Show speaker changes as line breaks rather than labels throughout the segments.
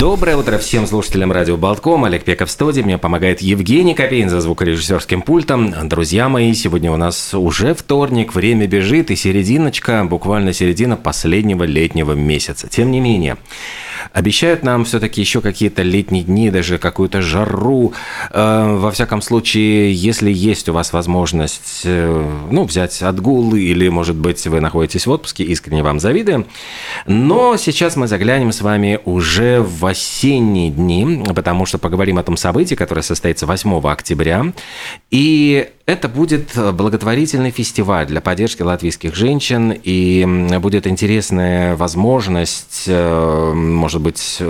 Доброе утро всем слушателям радио Болтком. Олег Пеков в студии. Мне помогает Евгений Копейн за звукорежиссерским пультом. Друзья мои, сегодня у нас уже вторник, время бежит и серединочка, буквально середина последнего летнего месяца. Тем не менее, Обещают нам все-таки еще какие-то летние дни, даже какую-то жару. Э, во всяком случае, если есть у вас возможность э, ну, взять отгул или, может быть, вы находитесь в отпуске, искренне вам завидуем. Но сейчас мы заглянем с вами уже в осенние дни, потому что поговорим о том событии, которое состоится 8 октября. И это будет благотворительный фестиваль для поддержки латвийских женщин, и будет интересная возможность, э, может быть,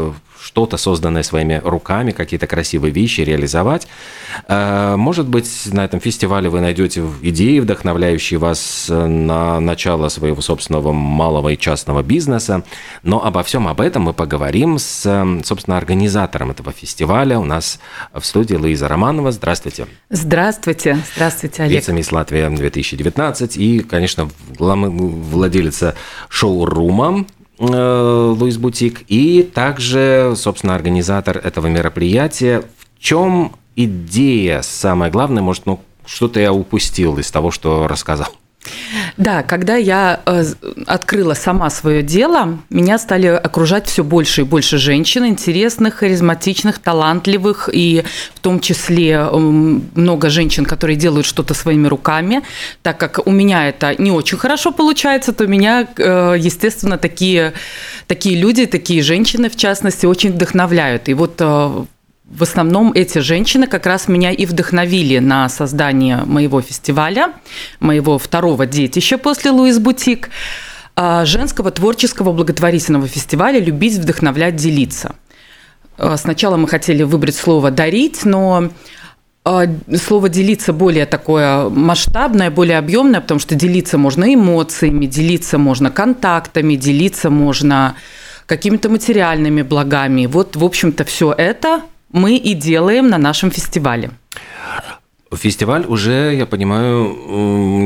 что-то, созданное своими руками, какие-то красивые вещи реализовать. Э, может быть, на этом фестивале вы найдете идеи, вдохновляющие вас на начало своего собственного малого и частного бизнеса. Но обо всем об этом мы поговорим с, собственно, организатором этого фестиваля. У нас в студии Луиза Романова. Здравствуйте.
Здравствуйте. Здравствуйте, Олег.
Вице-мисс Латвия 2019 и, конечно, владелица шоу-рума Э, Луис Бутик, и также, собственно, организатор этого мероприятия. В чем идея самое главное? Может, ну, что-то я упустил из того, что рассказал?
Да, когда я э, открыла сама свое дело, меня стали окружать все больше и больше женщин, интересных, харизматичных, талантливых, и в том числе много женщин, которые делают что-то своими руками. Так как у меня это не очень хорошо получается, то меня, э, естественно, такие, такие люди, такие женщины, в частности, очень вдохновляют. И вот э, в основном эти женщины как раз меня и вдохновили на создание моего фестиваля, моего второго детища после Луис Бутик, а, женского творческого благотворительного фестиваля «Любить, вдохновлять, делиться». А, сначала мы хотели выбрать слово «дарить», но а, слово «делиться» более такое масштабное, более объемное, потому что делиться можно эмоциями, делиться можно контактами, делиться можно какими-то материальными благами. Вот, в общем-то, все это мы и делаем на нашем фестивале.
Фестиваль уже, я понимаю,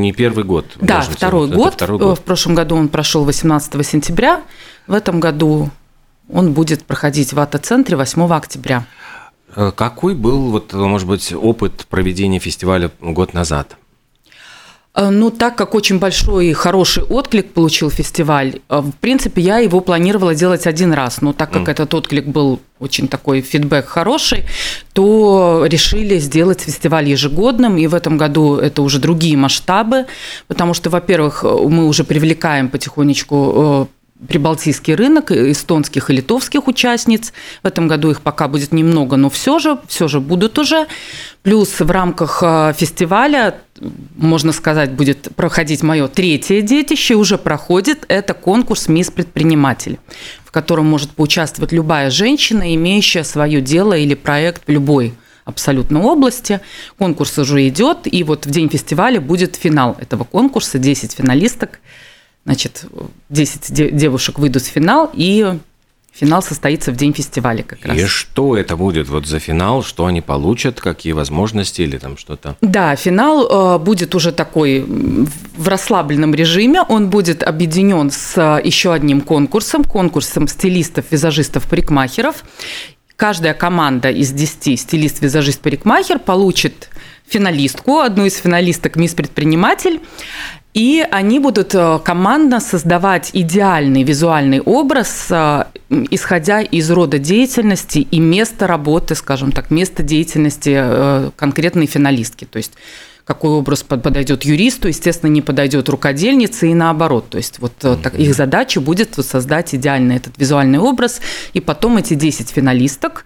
не первый год.
Да, второй год. второй год. В прошлом году он прошел 18 сентября. В этом году он будет проходить в АТО-центре 8 октября.
Э, какой был, вот, может быть, опыт проведения фестиваля год назад?
Э, ну, так как очень большой и хороший отклик получил фестиваль, э, в принципе, я его планировала делать один раз, но так как mm. этот отклик был очень такой фидбэк хороший, то решили сделать фестиваль ежегодным, и в этом году это уже другие масштабы, потому что, во-первых, мы уже привлекаем потихонечку э, прибалтийский рынок эстонских и литовских участниц. В этом году их пока будет немного, но все же, все же будут уже. Плюс в рамках фестиваля, можно сказать, будет проходить мое третье детище, уже проходит, это конкурс «Мисс Предприниматель», в котором может поучаствовать любая женщина, имеющая свое дело или проект в любой абсолютно области. Конкурс уже идет, и вот в день фестиваля будет финал этого конкурса, 10 финалисток – Значит, 10 девушек выйдут в финал, и финал состоится в день фестиваля как раз.
И что это будет вот за финал, что они получат, какие возможности или там что-то?
Да, финал э, будет уже такой в расслабленном режиме, он будет объединен с еще одним конкурсом, конкурсом стилистов, визажистов, парикмахеров. Каждая команда из 10 стилист, визажист, парикмахер получит финалистку, одну из финалисток «Мисс Предприниматель», и они будут э, командно создавать идеальный визуальный образ, э, исходя из рода деятельности и места работы, скажем так, места деятельности э, конкретной финалистки. То есть какой образ подойдет юристу, естественно, не подойдет рукодельнице и наоборот. То есть вот так, их задача будет создать идеальный этот визуальный образ, и потом эти 10 финалисток,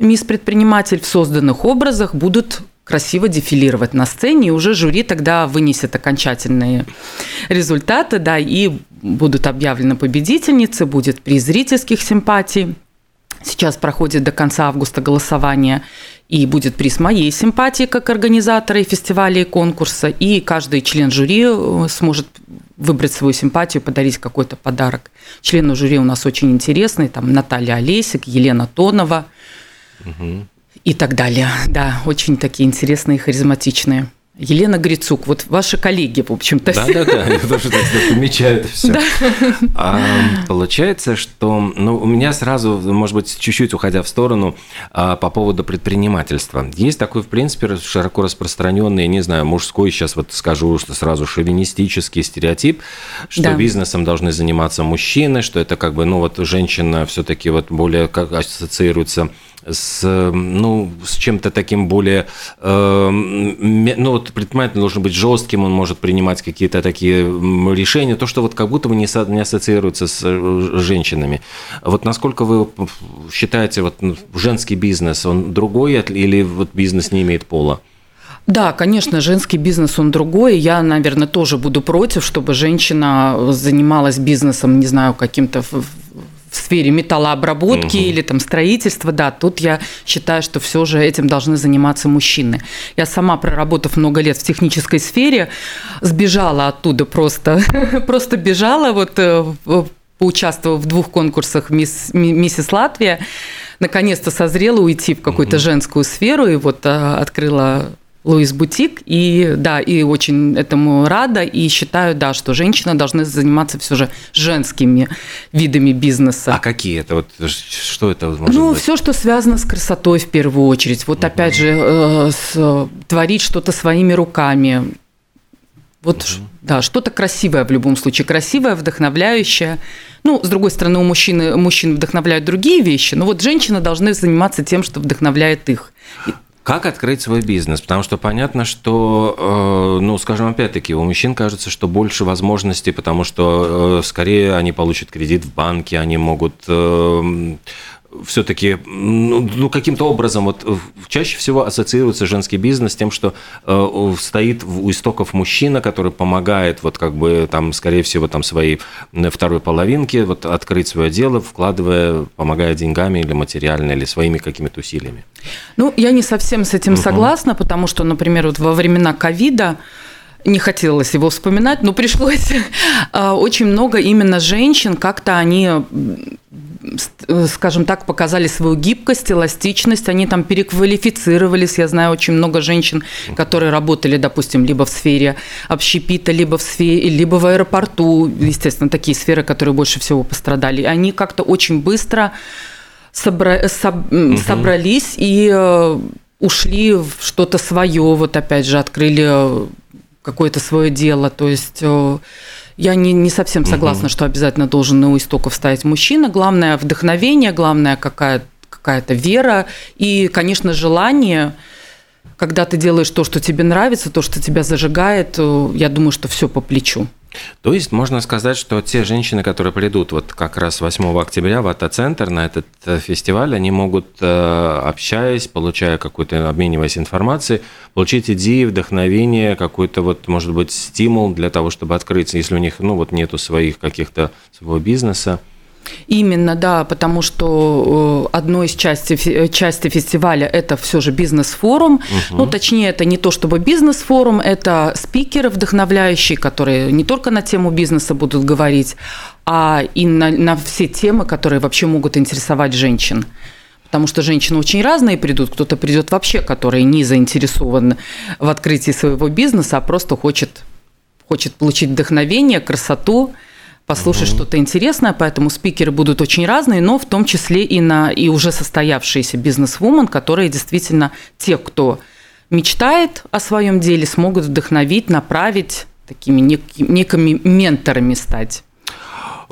мисс предприниматель в созданных образах будут красиво дефилировать на сцене, и уже жюри тогда вынесет окончательные результаты, да, и будут объявлены победительницы, будет приз зрительских симпатий. Сейчас проходит до конца августа голосование, и будет приз моей симпатии как организатора и фестиваля и конкурса, и каждый член жюри э, сможет выбрать свою симпатию, подарить какой-то подарок. Члены жюри у нас очень интересные, там Наталья Олесик, Елена Тонова, угу и так далее. Да, очень такие интересные, харизматичные Елена Грицук, вот ваши коллеги, в общем-то.
Да-да-да, я тоже так помечаю это все. Да. А, получается, что ну, у меня сразу, может быть, чуть-чуть уходя в сторону, а, по поводу предпринимательства. Есть такой, в принципе, широко распространенный, не знаю, мужской, сейчас вот скажу что сразу, шовинистический стереотип, что да. бизнесом должны заниматься мужчины, что это как бы, ну вот женщина все-таки вот более как ассоциируется с, ну, с чем-то таким более, э, ну, вот предприниматель должен быть жестким, он может принимать какие-то такие решения, то, что вот как будто бы не, со, не ассоциируется с э, женщинами. Вот насколько вы считаете, вот ну, женский бизнес, он другой или вот бизнес не имеет пола?
Да, конечно, женский бизнес, он другой. Я, наверное, тоже буду против, чтобы женщина занималась бизнесом, не знаю, каким-то в сфере металлообработки угу. или там строительства, да, тут я считаю, что все же этим должны заниматься мужчины. Я сама, проработав много лет в технической сфере, сбежала оттуда просто, просто бежала, вот э, поучаствовав в двух конкурсах «Мисс, «Миссис Латвия», наконец-то созрела уйти в какую-то угу. женскую сферу и вот э, открыла Луис Бутик. И да, и очень этому рада. И считаю, да, что женщины должны заниматься все же женскими видами бизнеса.
А какие это? Вот, что это может
Ну,
быть?
все, что связано с красотой в первую очередь. Вот угу. опять же, э, с, творить что-то своими руками. Вот, угу. да, что-то красивое в любом случае. Красивое, вдохновляющее. Ну, с другой стороны, у мужчины, мужчин вдохновляют другие вещи, но вот женщины должны заниматься тем, что вдохновляет их.
Как открыть свой бизнес? Потому что понятно, что, э, ну, скажем, опять-таки, у мужчин кажется, что больше возможностей, потому что э, скорее они получат кредит в банке, они могут э, все-таки ну, ну, каким-то образом вот э, чаще всего ассоциируется женский бизнес с тем, что э, стоит у истоков мужчина, который помогает вот как бы там, скорее всего, там своей второй половинке вот открыть свое дело, вкладывая, помогая деньгами или материально, или своими какими-то усилиями.
Ну, я не совсем с этим угу. согласна, потому что, например, вот во времена ковида не хотелось его вспоминать, но пришлось. А, очень много именно женщин, как-то они скажем так, показали свою гибкость, эластичность, они там переквалифицировались. Я знаю очень много женщин, которые работали, допустим, либо в сфере общепита, либо в сфере, либо в аэропорту, естественно, такие сферы, которые больше всего пострадали. Они как-то очень быстро собра... соб... угу. собрались и э, ушли в что-то свое, вот опять же, открыли какое-то свое дело. То есть э, я не, не совсем согласна, угу. что обязательно должен на у истоков стоять мужчина. Главное вдохновение, главное какая, какая-то вера и, конечно, желание когда ты делаешь то, что тебе нравится, то, что тебя зажигает, э, я думаю, что все по плечу.
То есть можно сказать, что те женщины, которые придут вот как раз 8 октября в АТО-центр на этот э, фестиваль, они могут, э, общаясь, получая какую-то, обмениваясь информацией, получить идеи, вдохновение, какой-то вот, может быть, стимул для того, чтобы открыться, если у них, ну, вот нету своих каких-то своего бизнеса.
Именно, да, потому что э, одной из части, э, части фестиваля это все же бизнес-форум. Угу. Ну, точнее, это не то чтобы бизнес-форум, это спикеры вдохновляющие, которые не только на тему бизнеса будут говорить, а и на, на все темы, которые вообще могут интересовать женщин. Потому что женщины очень разные придут. Кто-то придет вообще, который не заинтересован в открытии своего бизнеса, а просто хочет, хочет получить вдохновение, красоту – послушать угу. что-то интересное, поэтому спикеры будут очень разные, но в том числе и на и уже состоявшиеся бизнес-вумен, которые действительно те, кто мечтает о своем деле, смогут вдохновить, направить, такими некими менторами стать.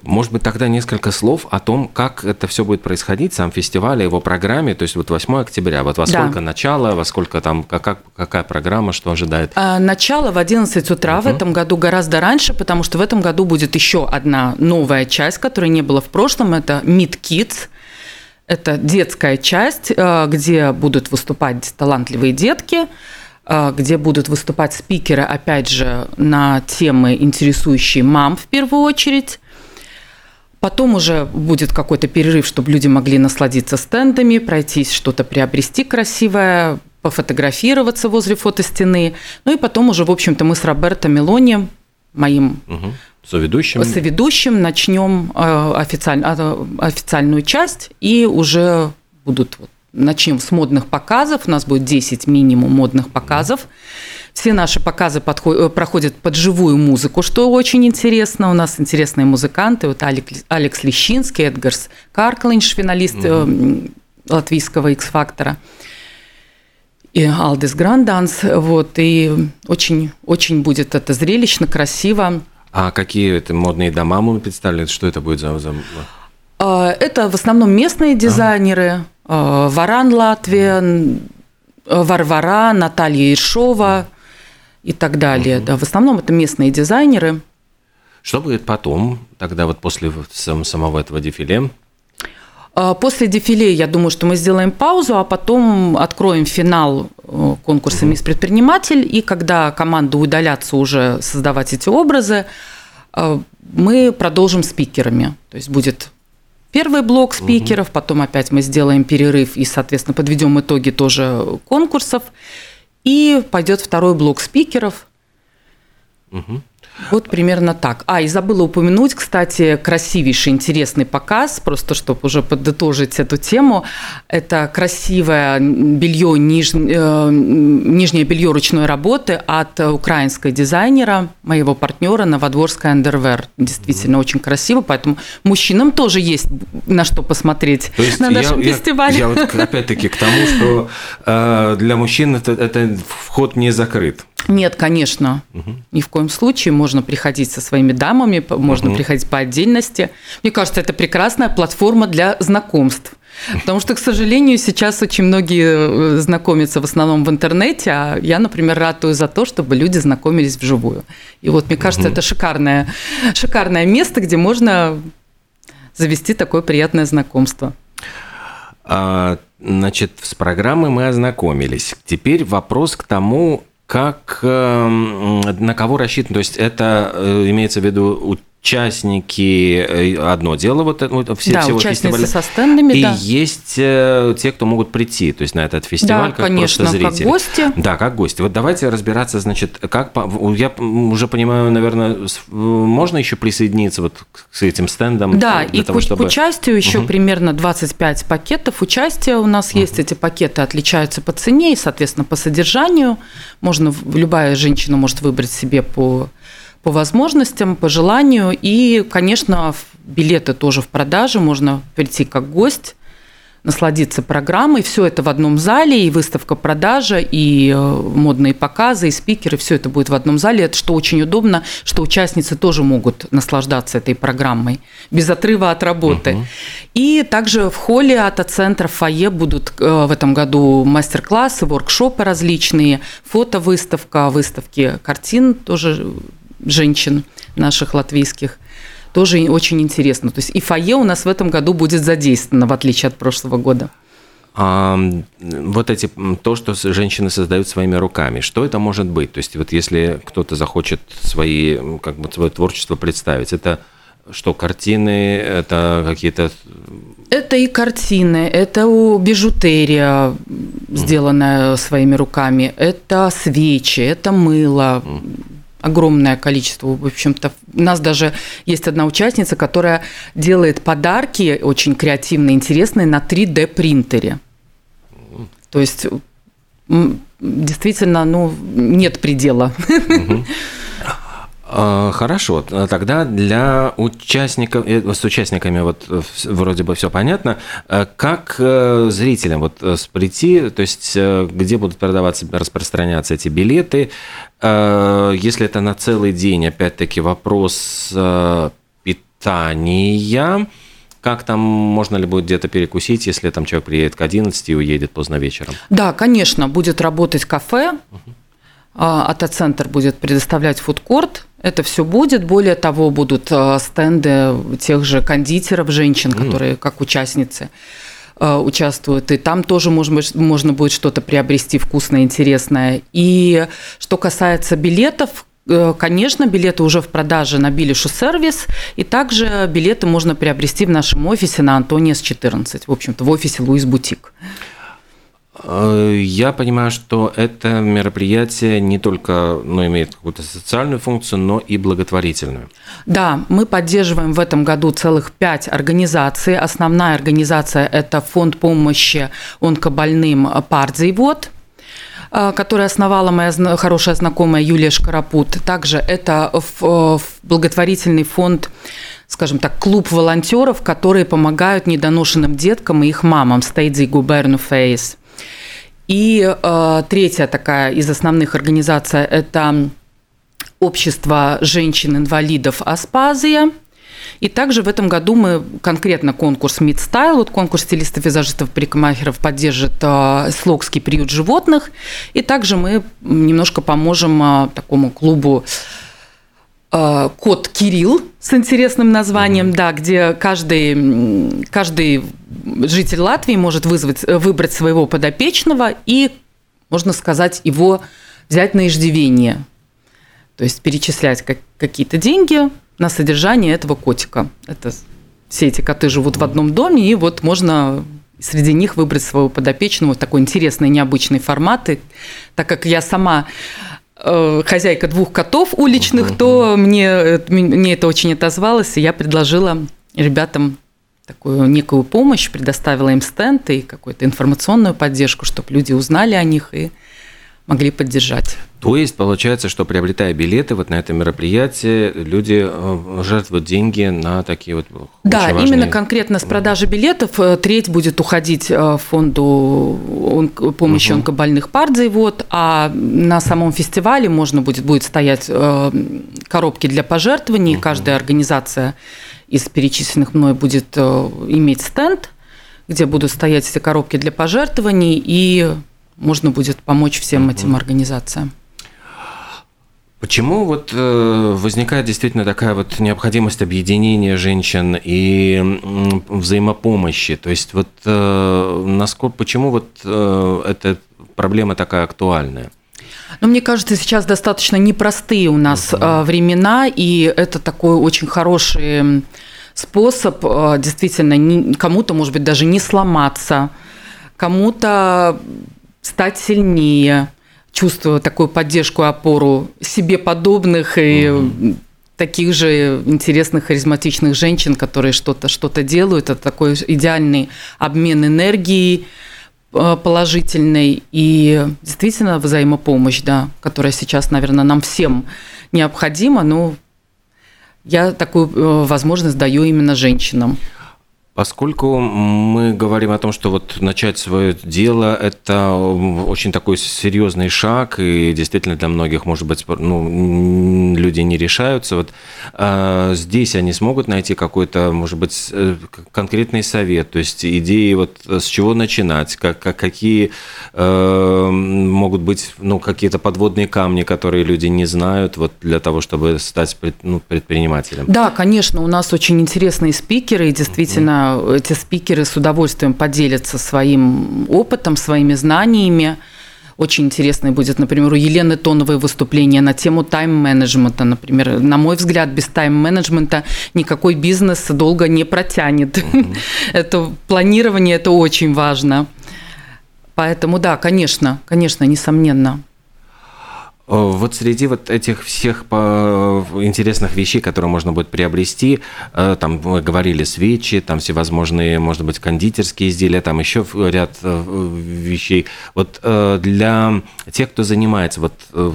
Может быть, тогда несколько слов о том, как это все будет происходить, сам фестиваль, его программе, то есть вот 8 октября, вот во сколько да. начало, во сколько там, как, какая программа, что ожидает?
А, начало в 11 утра, uh-huh. в этом году гораздо раньше, потому что в этом году будет еще одна новая часть, которой не было в прошлом, это Meet Kids, это детская часть, э, где будут выступать талантливые детки, э, где будут выступать спикеры, опять же, на темы, интересующие мам в первую очередь. Потом уже будет какой-то перерыв, чтобы люди могли насладиться стендами, пройтись, что-то приобрести красивое, пофотографироваться возле фотостены. Ну и потом уже, в общем-то, мы с Роберто Мелони, моим угу.
соведущим,
соведущим начнем э, официаль, а, официальную часть и уже будут начнем с модных показов. У нас будет 10 минимум модных показов. Все наши показы подходят, проходят под живую музыку, что очень интересно. У нас интересные музыканты. Вот Алекс, Алекс Лещинский, Эдгарс Карклинш, финалист угу. латвийского X-фактора и Алдис Гранданс. Вот, и очень, очень будет это зрелищно, красиво.
А какие это модные дома мы представили? Что это будет за... за...
А, это в основном местные дизайнеры. Ага. Варан Латвия, Варвара, Наталья Иршова и так далее. Угу. Да, в основном это местные дизайнеры.
Что будет потом, тогда вот после самого этого дефиле?
А, после дефиле, я думаю, что мы сделаем паузу, а потом откроем финал э, конкурса «Мисс Предприниматель», и когда команда удалятся уже создавать эти образы, э, мы продолжим спикерами. То есть будет первый блок спикеров, потом опять мы сделаем перерыв и, соответственно, подведем итоги тоже конкурсов, и пойдет второй блок спикеров. Угу. Вот примерно так. А, и забыла упомянуть, кстати, красивейший, интересный показ, просто чтобы уже подытожить эту тему. Это красивое белье, ниж... Э, нижнее белье ручной работы от украинской дизайнера, моего партнера Новодворская Underwear. Действительно, mm-hmm. очень красиво, поэтому мужчинам тоже есть на что посмотреть То есть на нашем я, фестивале.
Я, я вот опять-таки к тому, что э, для мужчин это, это вход не закрыт.
Нет, конечно, угу. ни в коем случае. Можно приходить со своими дамами, можно угу. приходить по отдельности. Мне кажется, это прекрасная платформа для знакомств. Потому что, к сожалению, сейчас очень многие э, знакомятся в основном в интернете, а я, например, ратую за то, чтобы люди знакомились вживую. И вот мне кажется, угу. это шикарное, шикарное место, где можно завести такое приятное знакомство.
А, значит, с программой мы ознакомились. Теперь вопрос к тому, как, эм, на кого рассчитан? То есть это э, имеется в виду участники э, одно дело, вот, вот все,
да,
всего
фестиваля. со стендами,
и
да.
есть э, те, кто могут прийти, то есть на этот фестиваль,
да,
как
конечно,
просто зрители.
как гости.
Да, как гости. Вот давайте разбираться, значит, как я уже понимаю, наверное, можно еще присоединиться вот к этим стендам.
Да, и того, к, чтобы... к участию еще угу. примерно 25 пакетов участия у нас угу. есть. Эти пакеты отличаются по цене и, соответственно, по содержанию. Можно любая женщина может выбрать себе по по возможностям, по желанию. И, конечно, билеты тоже в продаже, можно прийти как гость, насладиться программой. Все это в одном зале, и выставка продажа, и э, модные показы, и спикеры, все это будет в одном зале. Это что очень удобно, что участницы тоже могут наслаждаться этой программой без отрыва от работы. Угу. И также в холле ата-центра фойе будут э, в этом году мастер-классы, воркшопы различные, фотовыставка, выставки картин тоже женщин наших латвийских. Тоже очень интересно. То есть и фойе у нас в этом году будет задействовано, в отличие от прошлого года.
А, вот эти, то, что женщины создают своими руками, что это может быть? То есть вот если кто-то захочет свои, как бы свое творчество представить, это что, картины, это какие-то...
Это и картины, это бижутерия, сделанная своими руками, это свечи, это мыло, огромное количество. В общем-то, у нас даже есть одна участница, которая делает подарки очень креативные, интересные на 3D принтере. То есть действительно, ну, нет предела.
Хорошо, тогда для участников, э, с участниками вот э, вроде бы все понятно. Э, как зрителям вот прийти, то есть где будут продаваться, распространяться эти билеты, если это на целый день, опять-таки вопрос питания, как там, можно ли будет где-то перекусить, если там человек приедет к 11 и уедет поздно вечером?
Да, конечно, будет работать кафе, угу. Ата-центр будет предоставлять фудкорт, это все будет. Более того, будут э, стенды тех же кондитеров, женщин, mm. которые как участницы э, участвуют, и там тоже можно, можно будет что-то приобрести вкусное, интересное. И что касается билетов, э, Конечно, билеты уже в продаже на Билишу сервис, и также билеты можно приобрести в нашем офисе на Антониес 14, в общем-то, в офисе Луис Бутик.
Э, я понимаю, что это мероприятие не только ну, имеет какую-то социальную функцию, но и благотворительную.
Да, мы поддерживаем в этом году целых пять организаций. Основная организация – это фонд помощи онкобольным «Пардзейвод», который основала моя хорошая знакомая Юлия Шкарапут. Также это благотворительный фонд скажем так, клуб волонтеров, которые помогают недоношенным деткам и их мамам, Стейдзи Губерну Фейс. И э, третья такая из основных организаций – это общество женщин-инвалидов Аспазия. И также в этом году мы конкретно конкурс Style, вот конкурс стилистов, визажистов, парикмахеров поддержит э, Слогский приют животных. И также мы немножко поможем э, такому клубу Кот Кирилл с интересным названием, да, где каждый, каждый житель Латвии может вызвать, выбрать своего подопечного и, можно сказать, его взять на иждивение. То есть перечислять как, какие-то деньги на содержание этого котика. Это все эти коты живут в одном доме, и вот можно среди них выбрать своего подопечного. Такой интересный, необычный формат. И так как я сама э, хозяйка двух котов уличных, то мне, мне это очень отозвалось, и я предложила ребятам такую некую помощь, предоставила им стенд и какую-то информационную поддержку, чтобы люди узнали о них и могли поддержать.
То есть получается, что приобретая билеты вот на это мероприятие, люди э, жертвуют деньги на такие вот
Да, важные... именно конкретно с продажи билетов э, треть будет уходить э, фонду помощи угу. онкобольных Пардзей, вот, а на самом фестивале можно будет, будет стоять коробки для пожертвований, угу. каждая организация из перечисленных мной будет иметь стенд, где будут стоять все коробки для пожертвований, и можно будет помочь всем этим организациям.
Почему вот э, возникает действительно такая вот необходимость объединения женщин и взаимопомощи? То есть вот э, насколько, почему вот э, эта проблема такая актуальная?
Ну, мне кажется, сейчас достаточно непростые у нас uh-huh. времена, и это такой очень хороший способ э, действительно кому-то, может быть, даже не сломаться, кому-то стать сильнее, чувствуя такую поддержку и опору себе подобных и угу. таких же интересных, харизматичных женщин, которые что-то что делают. Это такой идеальный обмен энергией э, положительной и действительно взаимопомощь, да, которая сейчас, наверное, нам всем необходима, но я такую э, возможность даю именно женщинам.
Поскольку мы говорим о том, что вот начать свое дело – это очень такой серьезный шаг, и действительно для многих, может быть, ну, люди не решаются. Вот здесь они смогут найти какой-то, может быть, э, конкретный совет, то есть идеи вот с чего начинать, как, как, какие э, могут быть ну, какие-то подводные камни, которые люди не знают вот для того, чтобы стать ну, предпринимателем.
Да, конечно, у нас очень интересные спикеры, и действительно эти спикеры с удовольствием поделятся своим опытом, своими знаниями. Очень интересное будет, например, у Елены Тоновой выступление на тему тайм-менеджмента. Например, на мой взгляд, без тайм-менеджмента никакой бизнес долго не протянет. Это планирование, это очень важно. Поэтому да, конечно, конечно, несомненно.
Э, вот среди вот этих всех интересных вещей, которые можно будет приобрести, э, там мы говорили свечи, там всевозможные, может быть, кондитерские изделия, там еще ряд э, вещей. Вот для тех, кто занимается, вот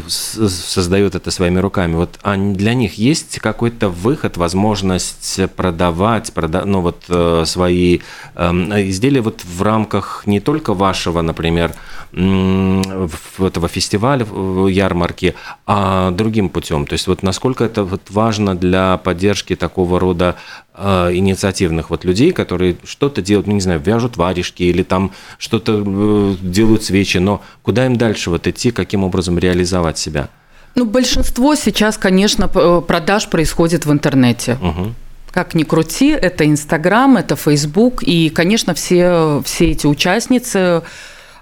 создает это своими руками, вот а для них есть какой-то выход, возможность продавать, прода ну вот свои эм, изделия вот в рамках не только вашего, например, этого фестиваля, ярмарки, ярмарки, а другим путем? То есть вот насколько это вот важно для поддержки такого рода э, инициативных вот людей, которые что-то делают, ну, не знаю, вяжут варежки или там что-то э, делают свечи, но куда им дальше вот идти, каким образом реализовать себя?
Ну, большинство сейчас, конечно, продаж происходит в интернете. Угу. Как ни крути, это Инстаграм, это Фейсбук, и, конечно, все, все эти участницы Э,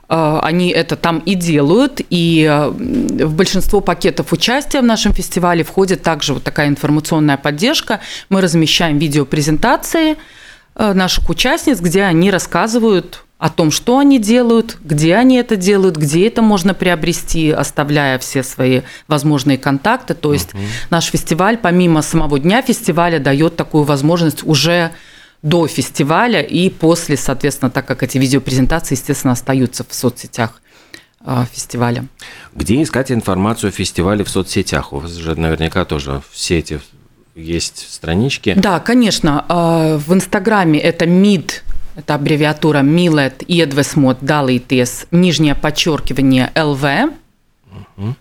они это там и делают, и э, в большинство пакетов участия в нашем фестивале входит также вот такая информационная поддержка. Мы размещаем видеопрезентации э, наших участниц, где они рассказывают о том, что они делают, где они это делают, где это можно приобрести, оставляя все свои возможные контакты. То есть uh-huh. наш фестиваль, помимо самого дня фестиваля, дает такую возможность уже до фестиваля и после, соответственно, так как эти видеопрезентации, естественно, остаются в соцсетях фестиваля.
Где искать информацию о фестивале в соцсетях? У вас же наверняка тоже все эти есть странички.
Да, конечно. В Инстаграме это МИД это аббревиатура Милет Едвесмот Далейтес, нижнее подчеркивание ЛВ. Угу.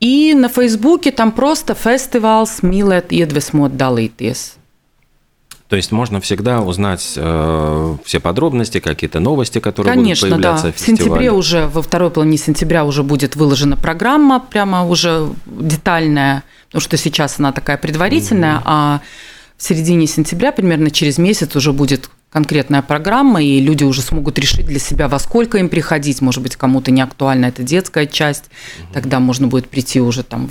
И на Фейсбуке там просто фестивал с Милет Едвесмот Далейтес.
То есть можно всегда узнать э, все подробности, какие-то новости, которые Конечно, будут появляться
да. в фестивале. В сентябре уже, во второй половине сентября уже будет выложена программа, прямо уже детальная, потому что сейчас она такая предварительная, mm-hmm. а в середине сентября, примерно через месяц, уже будет конкретная программа, и люди уже смогут решить для себя, во сколько им приходить. Может быть, кому-то не актуальна эта детская часть, угу. тогда можно будет прийти уже там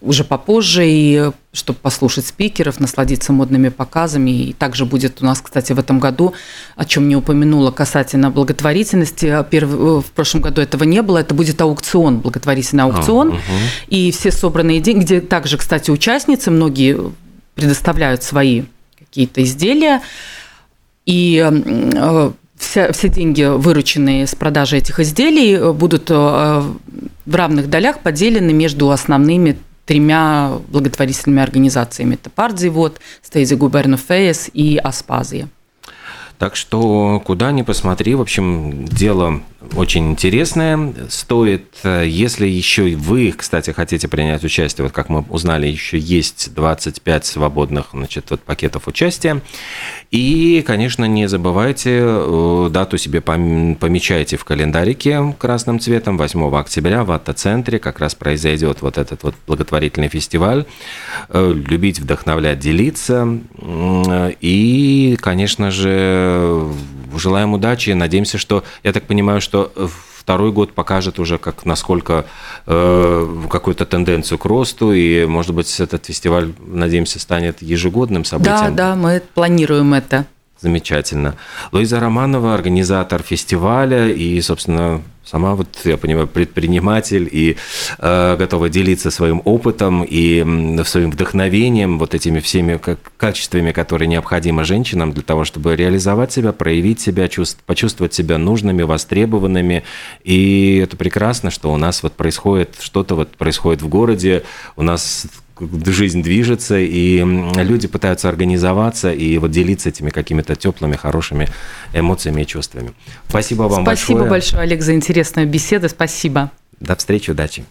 уже попозже, и чтобы послушать спикеров, насладиться модными показами. И также будет у нас, кстати, в этом году, о чем не упомянула касательно благотворительности, перв... в прошлом году этого не было, это будет аукцион, благотворительный аукцион. А, угу. И все собранные деньги, где также, кстати, участницы, многие предоставляют свои какие-то изделия, и э, вся, все деньги, вырученные с продажи этих изделий, будут э, в равных долях поделены между основными тремя благотворительными организациями. Это Пардзивод, Стейзи Губернофеес и Аспазия.
Так что куда ни посмотри, в общем, дело очень интересное. Стоит, э, если еще вы, кстати, хотите принять участие, вот как мы узнали, еще есть 25 свободных значит, вот пакетов участия. И, конечно, не забывайте, э, дату себе помечайте в календарике красным цветом. 8 октября в Атта-центре как раз произойдет вот этот вот благотворительный фестиваль. Э, любить, вдохновлять, делиться. И, конечно же, желаем удачи. Надеемся, что, я так понимаю, что второй год покажет уже, как, насколько э, какую-то тенденцию к росту, и, может быть, этот фестиваль, надеемся, станет ежегодным событием.
Да, да, мы планируем это.
Замечательно. Луиза Романова, организатор фестиваля и, собственно, сама вот, я понимаю, предприниматель и э, готова делиться своим опытом и э, своим вдохновением, вот этими всеми как, качествами, которые необходимы женщинам для того, чтобы реализовать себя, проявить себя, чувств, почувствовать себя нужными, востребованными. И это прекрасно, что у нас вот происходит что-то вот происходит в городе, у нас жизнь движется, и люди пытаются организоваться и вот делиться этими какими-то теплыми, хорошими эмоциями и чувствами. Спасибо вам
Спасибо большое. Спасибо большое, Олег, за интересную беседу. Спасибо.
До встречи, удачи.